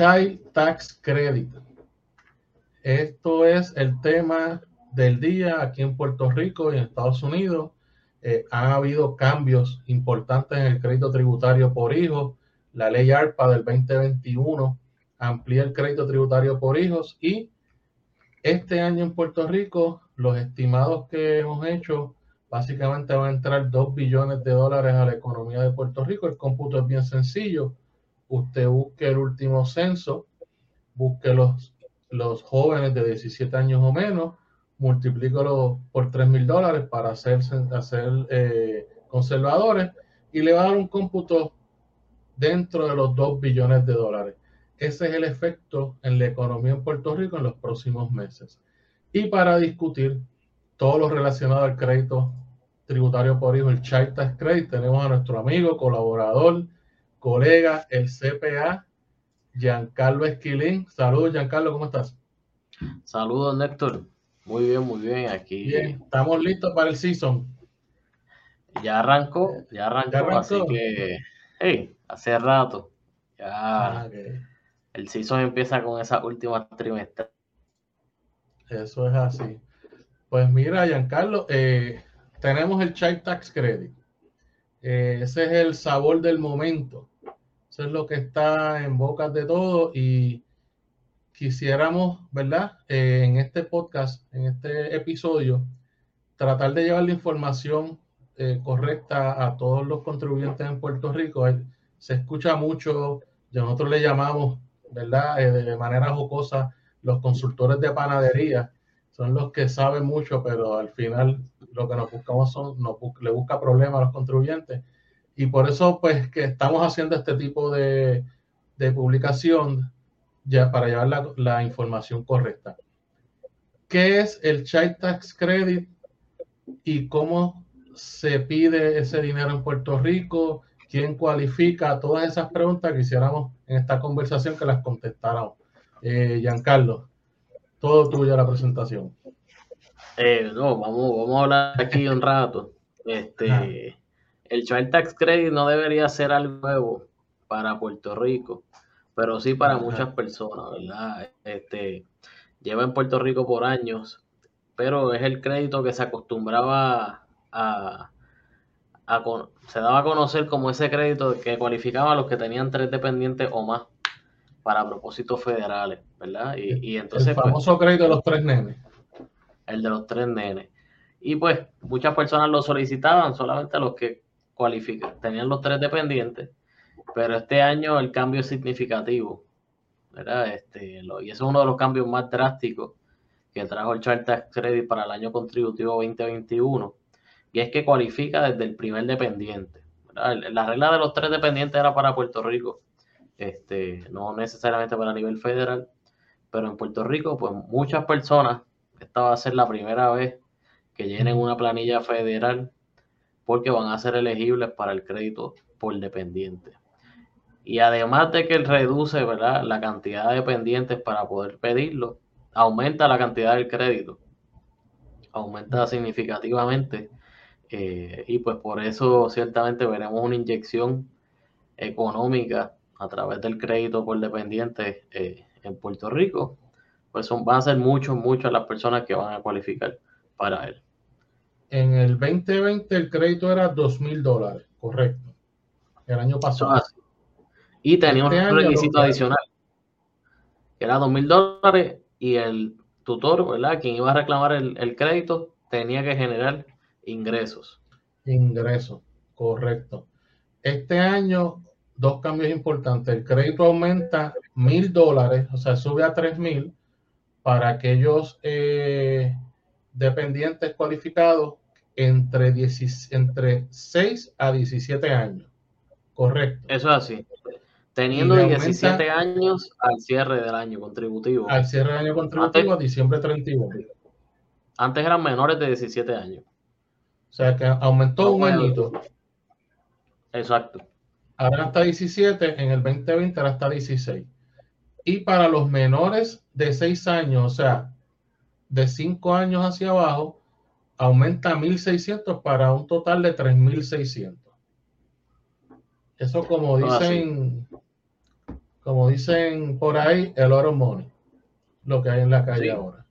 Child Tax Credit. Esto es el tema del día aquí en Puerto Rico y en Estados Unidos. Eh, ha habido cambios importantes en el crédito tributario por hijos. La ley ARPA del 2021 amplía el crédito tributario por hijos y este año en Puerto Rico los estimados que hemos hecho básicamente van a entrar 2 billones de dólares a la economía de Puerto Rico. El cómputo es bien sencillo. Usted busque el último censo, busque los, los jóvenes de 17 años o menos, multiplícalo por 3 mil dólares para hacer, hacer eh, conservadores y le va a dar un cómputo dentro de los 2 billones de dólares. Ese es el efecto en la economía en Puerto Rico en los próximos meses. Y para discutir todo lo relacionado al crédito tributario por hijo, el Child Credit, tenemos a nuestro amigo, colaborador, colega, el CPA, Giancarlo Esquilín. Saludos, Giancarlo, ¿cómo estás? Saludos, Néctor. Muy bien, muy bien. Aquí. Bien, estamos listos para el season. Ya arrancó, ya arrancó, así que, hey, hace rato. Ya. Ah, el season empieza con esa última trimestre. Eso es así. Pues mira, Giancarlo, eh, tenemos el Child Tax Credit. Eh, ese es el sabor del momento. Eso es lo que está en bocas de todo y quisiéramos, ¿verdad? Eh, en este podcast, en este episodio, tratar de llevar la información correcta a todos los contribuyentes en Puerto Rico. Se escucha mucho, nosotros le llamamos, ¿verdad? de manera jocosa, los consultores de panadería son los que saben mucho, pero al final lo que nos buscamos son, nos le busca problemas a los contribuyentes. Y por eso, pues, que estamos haciendo este tipo de, de publicación ya para llevar la, la, información correcta. ¿Qué es el Child Tax Credit y cómo se pide ese dinero en Puerto Rico? ¿Quién cualifica? Todas esas preguntas que hiciéramos en esta conversación que las contestáramos. Eh, Giancarlo, todo tuyo la presentación. Eh, no, vamos, vamos a hablar aquí un rato. Este, el Child Tax Credit no debería ser algo nuevo para Puerto Rico, pero sí para muchas personas, ¿verdad? Este, lleva en Puerto Rico por años, pero es el crédito que se acostumbraba a, a, se daba a conocer como ese crédito que cualificaba a los que tenían tres dependientes o más para propósitos federales, ¿verdad? Y, entonces... El pues, famoso crédito de los tres nenes. El de los tres nenes. Y pues muchas personas lo solicitaban, solamente los que cualifican, tenían los tres dependientes, pero este año el cambio es significativo, ¿verdad? Este, y ese es uno de los cambios más drásticos que trajo el Child Tax Credit para el año contributivo 2021, y es que cualifica desde el primer dependiente. La regla de los tres dependientes era para Puerto Rico, este, no necesariamente para nivel federal, pero en Puerto Rico, pues muchas personas, esta va a ser la primera vez que llenen una planilla federal porque van a ser elegibles para el crédito por dependiente. Y además de que reduce ¿verdad? la cantidad de dependientes para poder pedirlo, aumenta la cantidad del crédito, aumenta significativamente. Eh, y pues por eso ciertamente veremos una inyección económica a través del crédito por dependiente eh, en Puerto Rico, pues son, van a ser muchos, muchas las personas que van a cualificar para él. En el 2020 el crédito era dos mil dólares, correcto. El año pasado. Ah, y tenía un este requisito adicional, que era dos mil dólares y el tutor, ¿verdad? Quien iba a reclamar el, el crédito tenía que generar ingresos. Ingresos, correcto. Este año dos cambios importantes. El crédito aumenta mil dólares, o sea, sube a tres mil para aquellos eh, dependientes cualificados entre, entre 6 a 17 años. Correcto. Eso es así. Teniendo 17 años al cierre del año contributivo. Al cierre del año contributivo a diciembre 31. Antes eran menores de 17 años. O sea que aumentó un añito. Exacto ahora está 17, en el 2020 ahora está 16. Y para los menores de 6 años, o sea, de 5 años hacia abajo, aumenta 1.600 para un total de 3.600. Eso como ah, dicen, como dicen por ahí, el oro money, lo que hay en la calle ahora.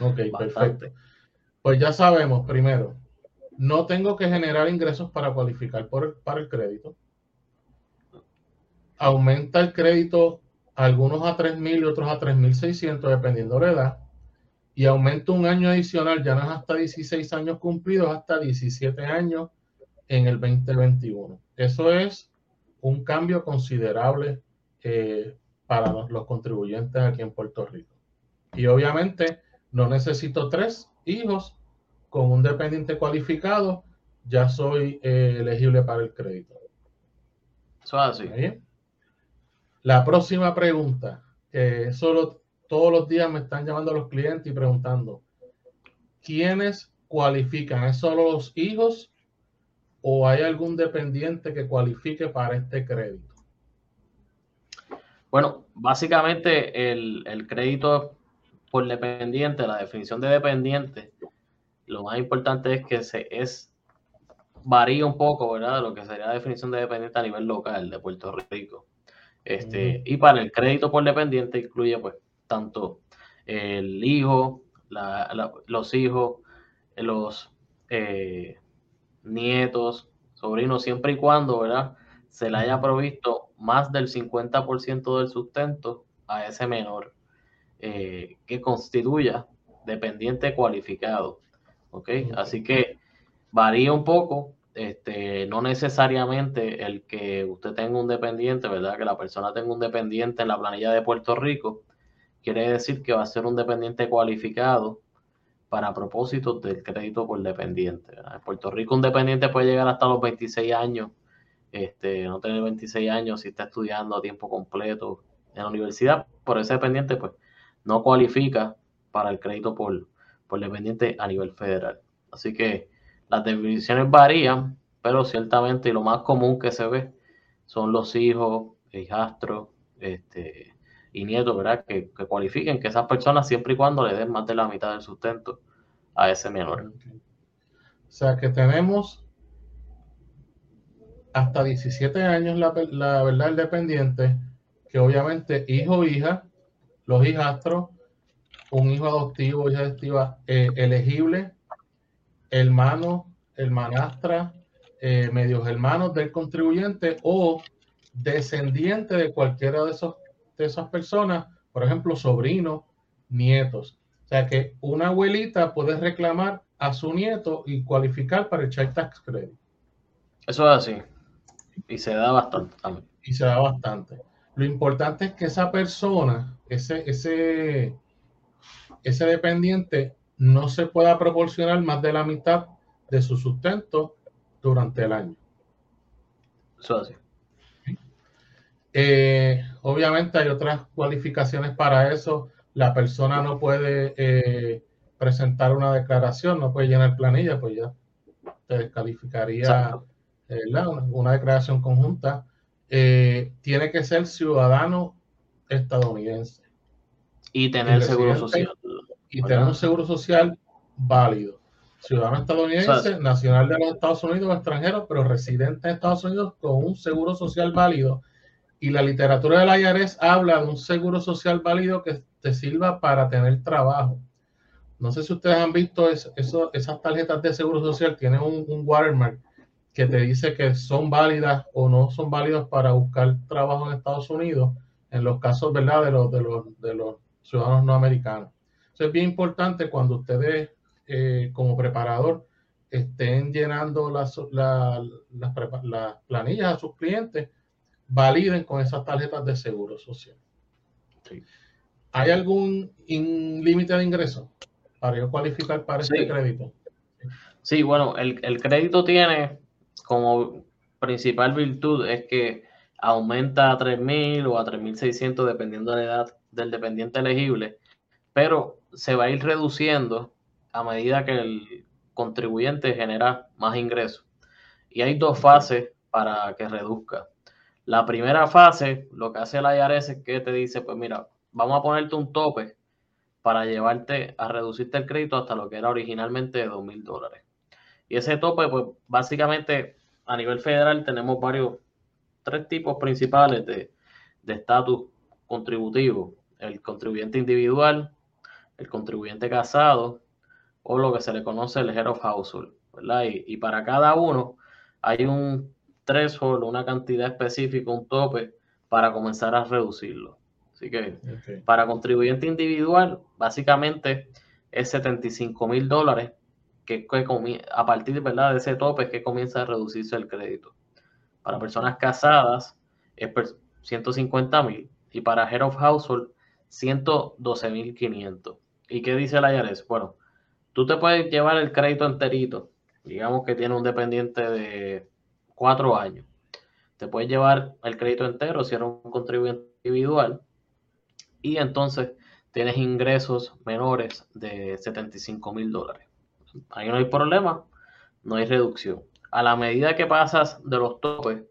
Ok, perfecto. Pues ya sabemos, primero, no tengo que generar ingresos para cualificar por, para el crédito. Aumenta el crédito algunos a 3.000 y otros a 3.600, dependiendo de la edad. Y aumenta un año adicional, ya no es hasta 16 años cumplidos, hasta 17 años en el 2021. Eso es un cambio considerable eh, para los, contribuyentes aquí en Puerto Rico. Y obviamente no necesito tres hijos con un dependiente cualificado, ya soy eh, elegible para el crédito. Eso así. La próxima pregunta, que solo todos los días me están llamando los clientes y preguntando, ¿quiénes cualifican? ¿Es solo los hijos o hay algún dependiente que cualifique para este crédito? Bueno, básicamente el, crédito por dependiente, la definición de dependiente, lo más importante es que se es varía un poco, ¿verdad? Lo que sería la definición de dependiente a nivel local de Puerto Rico. Este, Y para el crédito por dependiente incluye pues tanto el hijo, los hijos, los eh, nietos, sobrinos, siempre y cuando, ¿verdad? Se le haya provisto más del 50% del sustento a ese menor eh, que constituya dependiente cualificado. ¿Ok? Así que varía un poco este, no necesariamente el que usted tenga un dependiente, ¿verdad? Que la persona tenga un dependiente en la planilla de Puerto Rico, quiere decir que va a ser un dependiente cualificado para propósitos del crédito por dependiente. En Puerto Rico un dependiente puede llegar hasta los 26 años, este, no tener 26 años si está estudiando a tiempo completo en la universidad, por ese dependiente pues no cualifica para el crédito por, por dependiente a nivel federal. Así que las definiciones varían, pero ciertamente lo más común que se ve son los hijos, hijastros este, y nietos, ¿verdad? Que, cualifiquen que esas personas siempre y cuando le den más de la mitad del sustento a ese menor. O sea que tenemos hasta 17 años la, verdad el dependiente, que obviamente hijo o hija, los hijastros, un hijo adoptivo, hija adoptiva eh, elegible hermano, hermanastra, eh, medios hermanos del contribuyente o descendiente de cualquiera de, esos, de esas personas, por ejemplo, sobrinos, nietos. O sea que una abuelita puede reclamar a su nieto y cualificar para el Child Tax Credit. Eso es así. Y se da bastante también. Y se da bastante. Lo importante es que esa persona, ese, ese, ese dependiente, no se pueda proporcionar más de la mitad de su sustento durante el año. Eso así. Eh, obviamente hay otras cualificaciones para eso. La persona no puede eh, presentar una declaración, no puede llenar planilla, pues ya te descalificaría eh, una, declaración conjunta. tiene que ser ciudadano estadounidense. Y tener seguro social y tener un seguro social válido. Ciudadano estadounidense, nacional de los Estados Unidos o extranjero, pero residente en Estados Unidos con un seguro social válido. Y la literatura del IRS habla de un seguro social válido que te sirva para tener trabajo. No sé si ustedes han visto eso, esas tarjetas de seguro social, tienen un, watermark que te dice que son válidas o no son válidas para buscar trabajo en Estados Unidos, en los casos ¿verdad? De, los, de, los, de los ciudadanos no americanos es bien importante cuando ustedes eh, como preparador estén llenando las, planillas a sus clientes, validen con esas tarjetas de seguro social. ¿Hay algún límite de ingreso para yo cualificar para este crédito? Sí, bueno, el, el crédito tiene como principal virtud es que aumenta a 3.000 o a 3.600 dependiendo de la edad del dependiente elegible, pero se va a ir reduciendo a medida que el contribuyente genera más ingresos. Y hay dos fases para que reduzca. La primera fase, lo que hace la IRS es que te dice, pues mira, vamos a ponerte un tope para llevarte a reducirte el crédito hasta lo que era originalmente de dos mil dólares. Y ese tope, pues básicamente a nivel federal tenemos varios, tres tipos principales de, de estatus contributivo, el contribuyente individual, el contribuyente casado o lo que se le conoce el head of household, ¿verdad? Y, para cada uno hay un threshold, una cantidad específica, un tope para comenzar a reducirlo. Así que para contribuyente individual, básicamente es 75 mil dólares que, a partir ¿verdad? de ese tope es que comienza a reducirse el crédito. Para personas casadas es 150 mil y para Head of Household 112 mil 500. ¿Y qué dice la IRS? Bueno, tú te puedes llevar el crédito enterito, digamos que tiene un dependiente de cuatro años. Te puedes llevar el crédito entero si eres un contribuyente individual y entonces tienes ingresos menores de 75 mil dólares. Ahí no hay problema, no hay reducción. A la medida que pasas de los topes,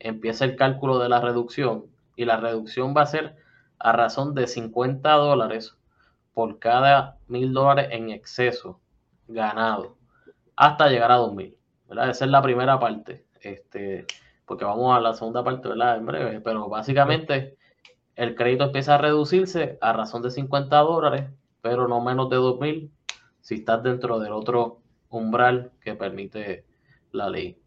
empieza el cálculo de la reducción y la reducción va a ser a razón de 50 dólares por cada mil dólares en exceso ganado hasta llegar a 2000. ¿verdad? Esa es la primera parte, este, porque vamos a la segunda parte ¿verdad? en breve, pero básicamente el crédito empieza a reducirse a razón de 50 dólares, pero no menos de 2000 si estás dentro del otro umbral que permite la ley.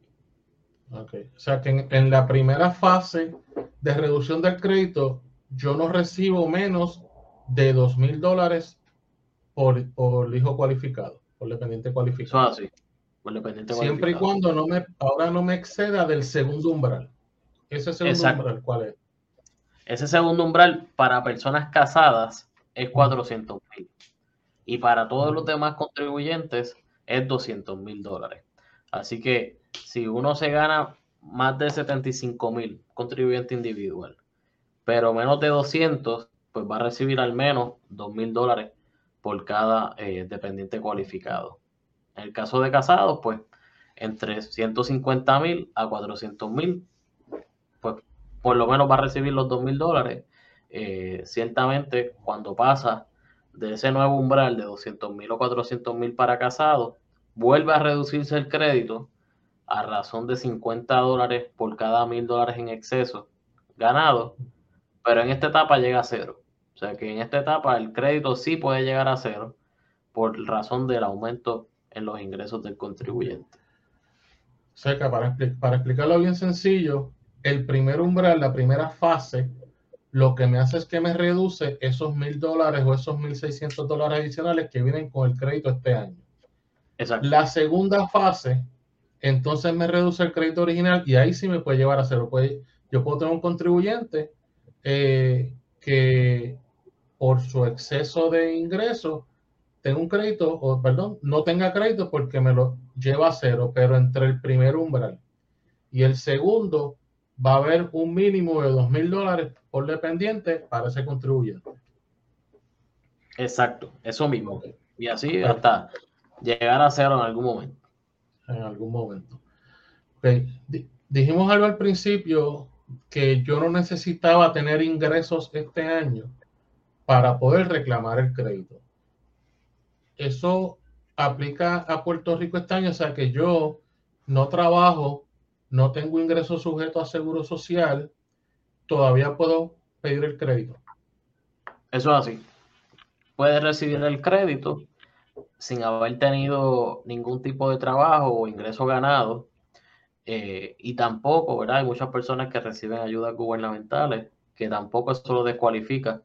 Ok, o sea que en, la primera fase de reducción del crédito, yo no recibo menos de dos mil dólares por, por hijo cualificado, por dependiente cualificado. Eso así, por dependiente Siempre y cuando no me, ahora no me exceda del segundo umbral. Ese segundo umbral, ¿cuál es? Ese segundo umbral para personas casadas es 400 mil y para todos los demás contribuyentes es 200 mil dólares. Así que si uno se gana más de 75 mil contribuyente individual, pero menos de 200, pues va a recibir al menos 2 mil dólares por cada eh, dependiente cualificado. En el caso de casados, pues entre 150 mil a 400 mil, pues por lo menos va a recibir los 2 mil dólares. Eh, ciertamente, cuando pasa de ese nuevo umbral de 200 mil o 400 mil para casados, vuelve a reducirse el crédito a razón de 50 dólares por cada mil dólares en exceso ganado, pero en esta etapa llega a cero. O sea que en esta etapa el crédito sí puede llegar a cero por razón del aumento en los ingresos del contribuyente. O sea que para, para explicarlo bien sencillo, el primer umbral, la primera fase, lo que me hace es que me reduce esos mil dólares o esos mil seiscientos dólares adicionales que vienen con el crédito este año. Exacto. La segunda fase, entonces me reduce el crédito original y ahí sí me puede llevar a cero. yo puedo tener un contribuyente eh, que por su exceso de ingresos tenga un crédito, o perdón, no tenga crédito porque me lo lleva a cero, pero entre el primer umbral y el segundo va a haber un mínimo de dos mil dólares por dependiente para ese contribuyente. Exacto, eso mismo. Y así hasta llegar a cero en algún momento. En algún momento. Dijimos algo al principio que yo no necesitaba tener ingresos este año para poder reclamar el crédito. Eso aplica a Puerto Rico este año, o sea que yo no trabajo no tengo ingreso sujeto a seguro social, todavía puedo pedir el crédito. Eso es así. Puedes recibir el crédito sin haber tenido ningún tipo de trabajo o ingreso ganado. Eh, y tampoco, ¿verdad? Hay muchas personas que reciben ayudas gubernamentales que tampoco eso lo descualifica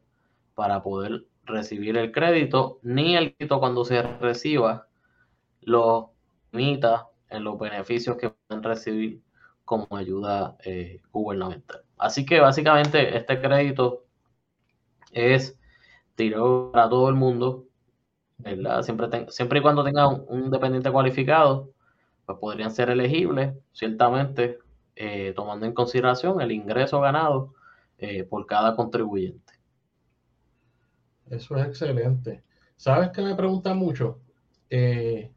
para poder recibir el crédito, ni el crédito cuando se reciba lo limita en los beneficios que pueden recibir como ayuda eh, gubernamental. Así que básicamente este crédito es tirado para todo el mundo, ¿verdad? Siempre, y cuando tengan un, dependiente cualificado, pues podrían ser elegibles, ciertamente, eh, tomando en consideración el ingreso ganado eh, por cada contribuyente. Eso es excelente. ¿Sabes qué me preguntan mucho? ¿Qué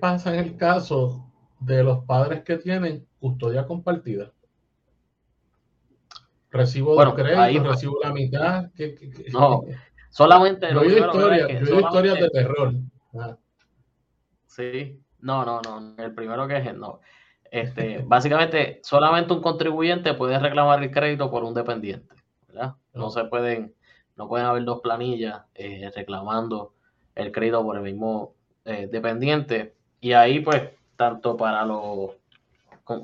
pasa en el caso de los padres que tienen custodia compartida. Recibo bueno, crédito, recibo la mitad. no, solamente. Yo he historia, historias de terror. Sí, no, no, no. El primero que es, no. Este, básicamente, solamente un contribuyente puede reclamar el crédito por un dependiente, ¿verdad? No se pueden, no pueden haber dos planillas eh, reclamando el crédito por el mismo eh, dependiente. Y ahí, pues, tanto para los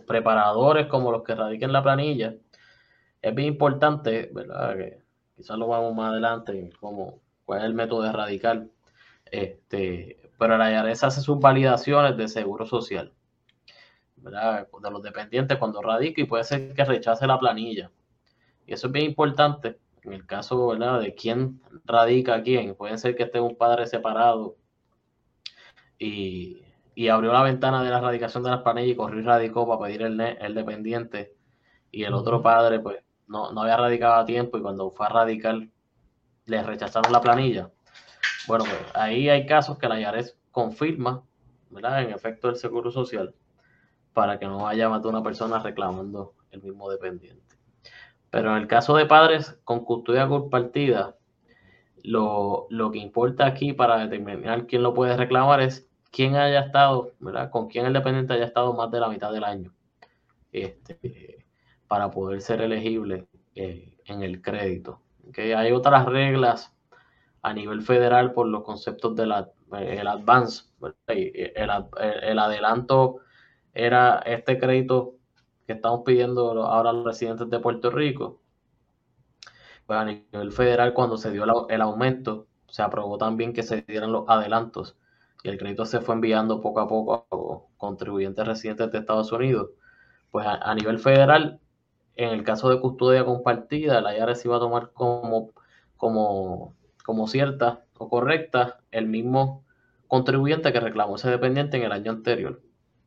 preparadores como los que radiquen la planilla, es bien importante, ¿verdad? Que quizás lo vamos más adelante, como cuál es el método de radical. Este, pero la IARES hace sus validaciones de seguro social, ¿verdad? De los dependientes cuando radica y puede ser que rechace la planilla. Y eso es bien importante en el caso, ¿verdad? De quién radica a quién. Puede ser que esté un padre separado y, abrió la ventana de la radicación de las planillas y corrió y radicó para pedir el, el dependiente. Y el otro padre, pues, no, no había radicado a tiempo y cuando fue a radicar, le rechazaron la planilla. Bueno, pues ahí hay casos que la IARES confirma, ¿verdad? En efecto, el seguro social, para que no haya más de una persona reclamando el mismo dependiente. Pero en el caso de padres con custodia compartida, lo, lo que importa aquí para determinar quién lo puede reclamar es quién haya estado, ¿verdad? Con quién el dependiente haya estado más de la mitad del año. Este, para poder ser elegible eh, en el crédito. ¿Okay? Hay otras reglas a nivel federal por los conceptos del eh, el advance. El, el, adelanto era este crédito que estamos pidiendo ahora los residentes de Puerto Rico. Pues a nivel federal, cuando se dio el aumento, se aprobó también que se dieran los adelantos y el crédito se fue enviando poco a poco a contribuyentes residentes de Estados Unidos. Pues a nivel federal en el caso de custodia compartida, la IARES iba a tomar como, como, como cierta o correcta el mismo contribuyente que reclamó ese dependiente en el año anterior.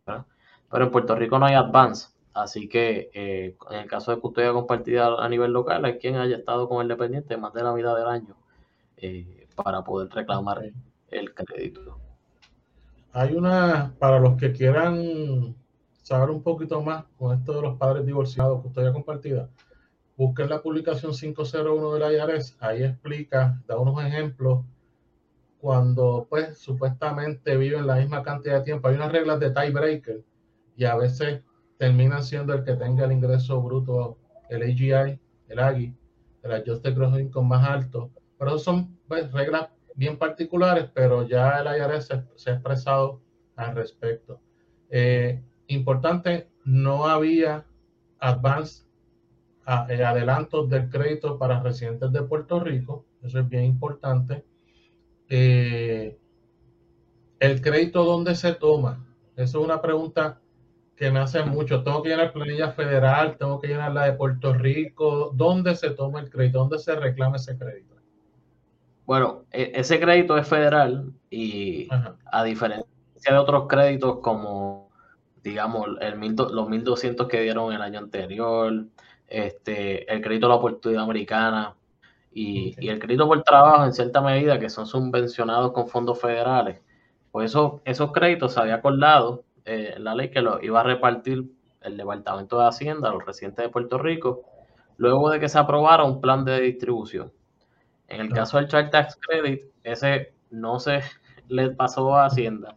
Pero en Puerto Rico no hay advance, así que eh, en el caso de custodia compartida a nivel local, hay quien haya estado con el dependiente más de la mitad del año eh, para poder reclamar el crédito. Hay una, para los que quieran saber un poquito más con esto de los padres divorciados, custodia compartida, busquen la publicación 501 de la IARES, ahí explica, da unos ejemplos, cuando pues supuestamente viven la misma cantidad de tiempo, hay unas reglas de tiebreaker y a veces terminan siendo el que tenga el ingreso bruto, el AGI, el AGI, el Adjusted Gross Income más alto, pero son pues, reglas bien particulares, pero ya el IRS se, ha expresado al respecto. Eh, importante, no había advance, eh, adelantos del crédito para residentes de Puerto Rico, eso es bien importante. Eh, el crédito, ¿dónde se toma? Eso es una pregunta que me hacen mucho. Tengo que llenar planilla federal, tengo que llenar la de Puerto Rico. ¿Dónde se toma el crédito? ¿Dónde se reclama ese crédito? Bueno, e, ese crédito es federal y a diferencia de otros créditos como digamos, el mil, los 1.200 que dieron el año anterior, este, el crédito a la oportunidad americana y, el crédito por trabajo en cierta medida que son subvencionados con fondos federales. Pues eso, esos créditos se había acordado eh, la ley que lo iba a repartir el Departamento de Hacienda a los residentes de Puerto Rico luego de que se aprobara un plan de distribución. En el caso del Child Tax Credit, ese no se le pasó a Hacienda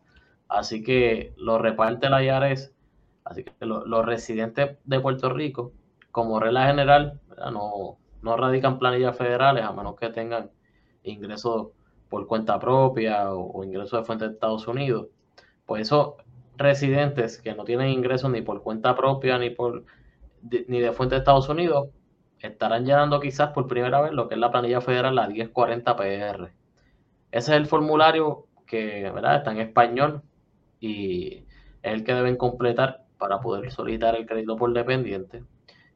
Así que lo reparte la IARES. Así que los residentes de Puerto Rico, como regla general, no, no radican planillas federales a menos que tengan ingresos por cuenta propia o, ingresos de fuente de Estados Unidos. Pues esos residentes que no tienen ingresos ni por cuenta propia ni por ni de fuente de Estados Unidos estarán llenando quizás por primera vez lo que es la planilla federal, la 1040 PR. Ese es el formulario que ¿verdad? está en español y es el que deben completar para poder solicitar el crédito por dependiente.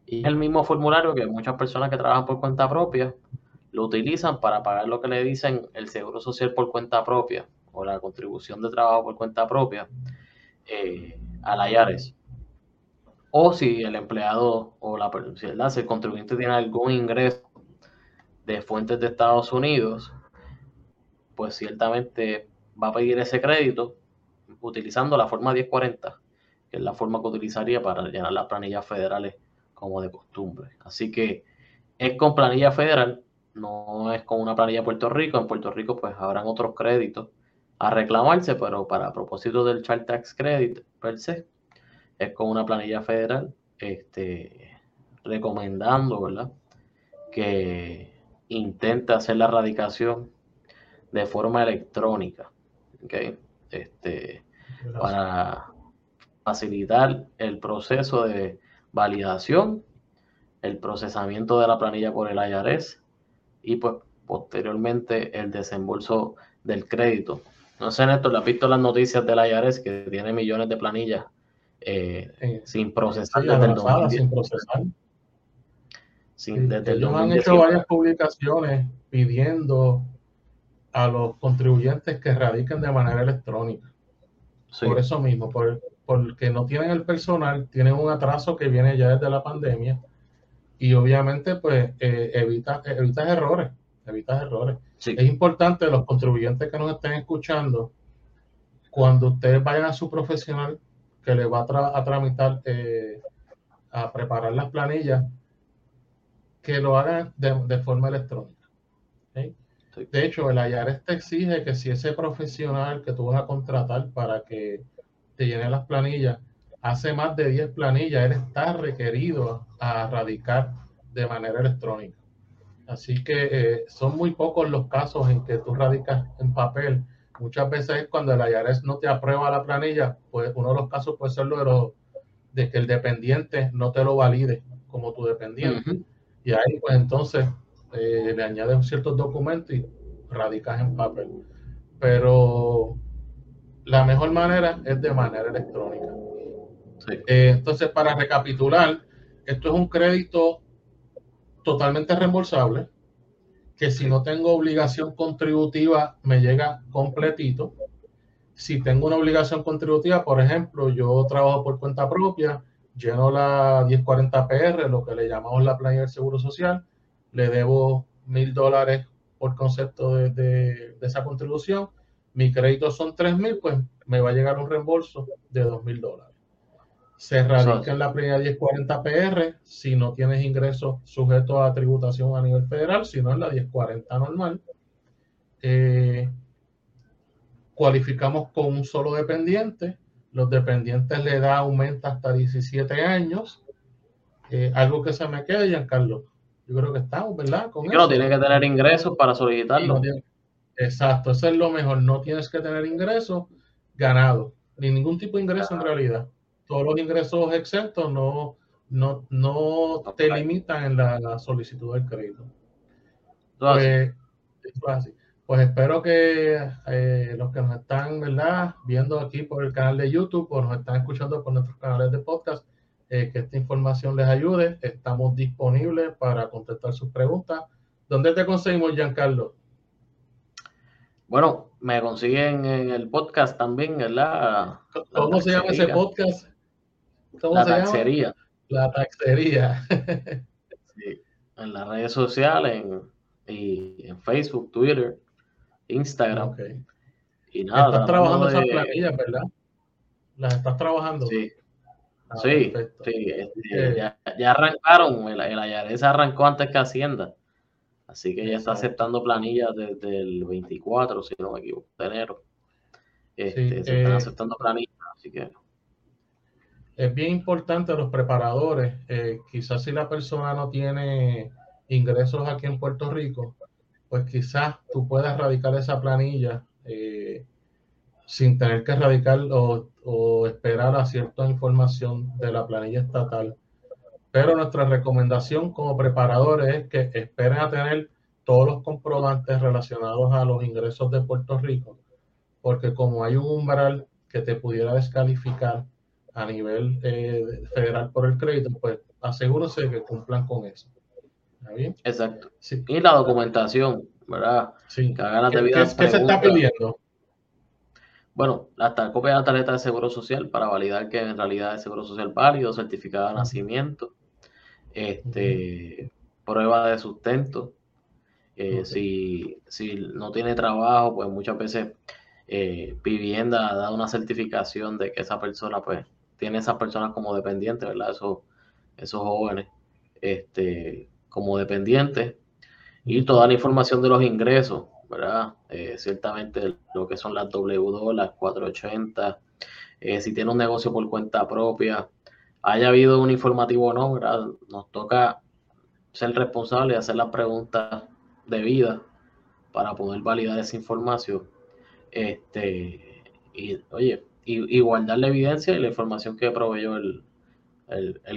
Y es el mismo formulario que muchas personas que trabajan por cuenta propia lo utilizan para pagar lo que le dicen el seguro social por cuenta propia o la contribución de trabajo por cuenta propia eh, a IARES. O si el empleado o la si el contribuyente tiene algún ingreso de fuentes de Estados Unidos, pues ciertamente va a pedir ese crédito utilizando la forma 1040, que es la forma que utilizaría para llenar las planillas federales como de costumbre. Así que es con planilla federal, no es con una planilla de Puerto Rico. En Puerto Rico pues habrán otros créditos a reclamarse, pero para propósito del Child Tax Credit per se, es con una planilla federal, este, recomendando, ¿verdad? Que intente hacer la radicación de forma electrónica, Este, para facilitar el proceso de validación, el procesamiento de la planilla por el IRS y pues posteriormente el desembolso del crédito. No sé, Néstor, ¿le has visto las noticias del IRS que tiene millones de planillas eh, sin procesar desde el Sin procesar. desde ellos han hecho varias publicaciones pidiendo a los contribuyentes que radiquen de manera electrónica. Por eso mismo, porque no tienen el personal, tienen un atraso que viene ya desde la pandemia y obviamente pues eh, evita, evitas errores, evitas errores. Es importante los contribuyentes que nos estén escuchando, cuando ustedes vayan a su profesional que le va a, tramitar, eh, a preparar las planillas, que lo hagan de, forma electrónica. De hecho, el IARES te exige que si ese profesional que tú vas a contratar para que te llene las planillas, hace más de 10 planillas, él está requerido a radicar de manera electrónica. Así que eh, son muy pocos los casos en que tú radicas en papel Muchas veces cuando el IRS no te aprueba la planilla, pues uno de los casos puede ser lo de, que el dependiente no te lo valide como tu dependiente. Y ahí pues entonces eh, le añades ciertos documentos y radicas en papel. Pero la mejor manera es de manera electrónica. Eh, entonces, para recapitular, esto es un crédito totalmente reembolsable que si no tengo obligación contributiva me llega completito. Si tengo una obligación contributiva, por ejemplo, yo trabajo por cuenta propia, lleno la 1040 PR, lo que le llamamos la planilla del Seguro Social, le debo mil dólares por concepto de, de, esa contribución, mi crédito son tres mil, pues me va a llegar un reembolso de dos mil dólares se radica en la planilla 1040 PR si no tienes ingresos sujetos a tributación a nivel federal, sino en la 1040 normal. Eh, cualificamos con un solo dependiente. Los dependientes le da aumenta hasta 17 años. Eh, algo que se me quede, Giancarlo. Yo creo que estamos, ¿verdad? Con no tiene que tener ingresos para solicitarlo. exacto, eso es lo mejor. No tienes que tener ingresos ganados, ni ningún tipo de ingreso en realidad todos los ingresos exentos no, no, no te limitan en la, solicitud del crédito. Pues, pues, espero que eh, los que nos están ¿verdad? viendo aquí por el canal de YouTube o nos están escuchando por nuestros canales de podcast, eh, que esta información les ayude. Estamos disponibles para contestar sus preguntas. ¿Dónde te conseguimos, Giancarlo? Bueno, me consiguen en el podcast también, ¿verdad? ¿Cómo se llama ese podcast? La taxería. La taxería. en las redes sociales, y en Facebook, Twitter, Instagram. Y nada. Estás trabajando esas planillas, ¿verdad? Las estás trabajando. Sí. Ah, sí, este, ya, arrancaron, el, el arrancó antes que Hacienda, así que ya está aceptando planillas desde el 24, si no me equivoco, de enero. Este, se están eh, aceptando planillas, así que es bien importante los preparadores. Eh, quizás si la persona no tiene ingresos aquí en Puerto Rico, pues quizás tú puedas radicar esa planilla eh, sin tener que radicar o, o, esperar a cierta información de la planilla estatal. Pero nuestra recomendación como preparadores es que esperen a tener todos los comprobantes relacionados a los ingresos de Puerto Rico, porque como hay un umbral que te pudiera descalificar, a nivel eh, federal por el crédito, pues asegúrense que cumplan con eso. ¿Está bien? Exacto. Y la documentación, ¿verdad? Sí. Que hagan ¿Qué, se está pidiendo? Bueno, la copia de la tarjeta de seguro social para validar que en realidad es seguro social válido, certificado de nacimiento, este, prueba de sustento. Eh, si, si no tiene trabajo, pues muchas veces eh, vivienda da una certificación de que esa persona pues tiene esas personas como dependientes, ¿verdad? Esos, esos jóvenes este, como dependientes. Y toda la información de los ingresos, ¿verdad? Eh, ciertamente lo que son las W2, las 480, eh, si tiene un negocio por cuenta propia, haya habido un informativo o no, nos toca ser responsable y hacer las preguntas debidas para poder validar esa información. Este, y oye, y, guardar la evidencia y la información que proveyó el,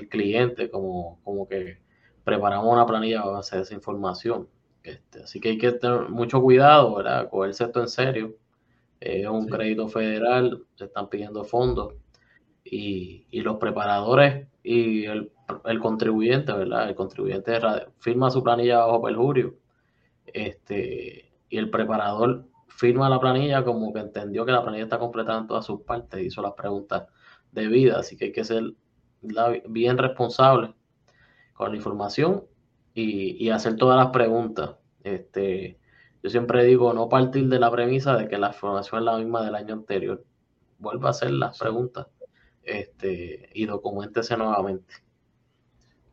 cliente, como, como que preparamos una planilla a base de esa información. Este, así que hay que tener mucho cuidado, ¿verdad? Cogerse esto en serio. Es un crédito federal, se están pidiendo fondos y, los preparadores y el, contribuyente, ¿verdad? El contribuyente firma su planilla bajo perjurio este, y el preparador firma la planilla como que entendió que la planilla está completada en todas sus partes, hizo las preguntas debidas, así que hay que ser bien responsable con la información y, hacer todas las preguntas. Este, yo siempre digo no partir de la premisa de que la información es la misma del año anterior. Vuelva a hacer las preguntas este, y documentese nuevamente.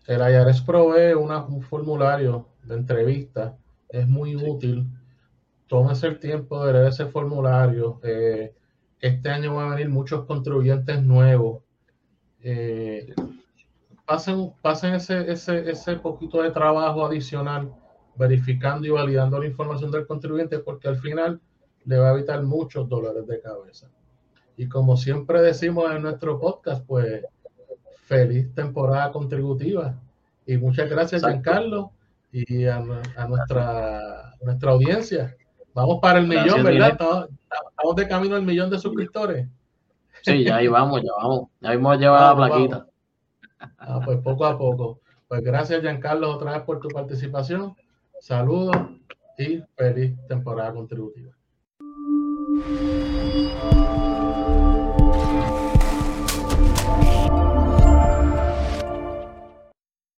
El IARES provee un formulario de entrevista, es muy útil tómese el tiempo de leer ese formulario. Eh, este año van a venir muchos contribuyentes nuevos. Eh, pasen pasen ese, ese, ese poquito de trabajo adicional verificando y validando la información del contribuyente porque al final le va a evitar muchos dólares de cabeza. Y como siempre decimos en nuestro podcast, pues feliz temporada contributiva. Y muchas gracias, Giancarlo, y a, a nuestra, nuestra audiencia. Vamos para el millón, ¿verdad? Estamos, de camino al millón de suscriptores. Sí, ya ahí vamos, ya vamos. Ya hemos llevado la plaquita. Ah, pues poco a poco. Pues gracias, Giancarlo, otra vez por tu participación. Saludos y feliz temporada contributiva.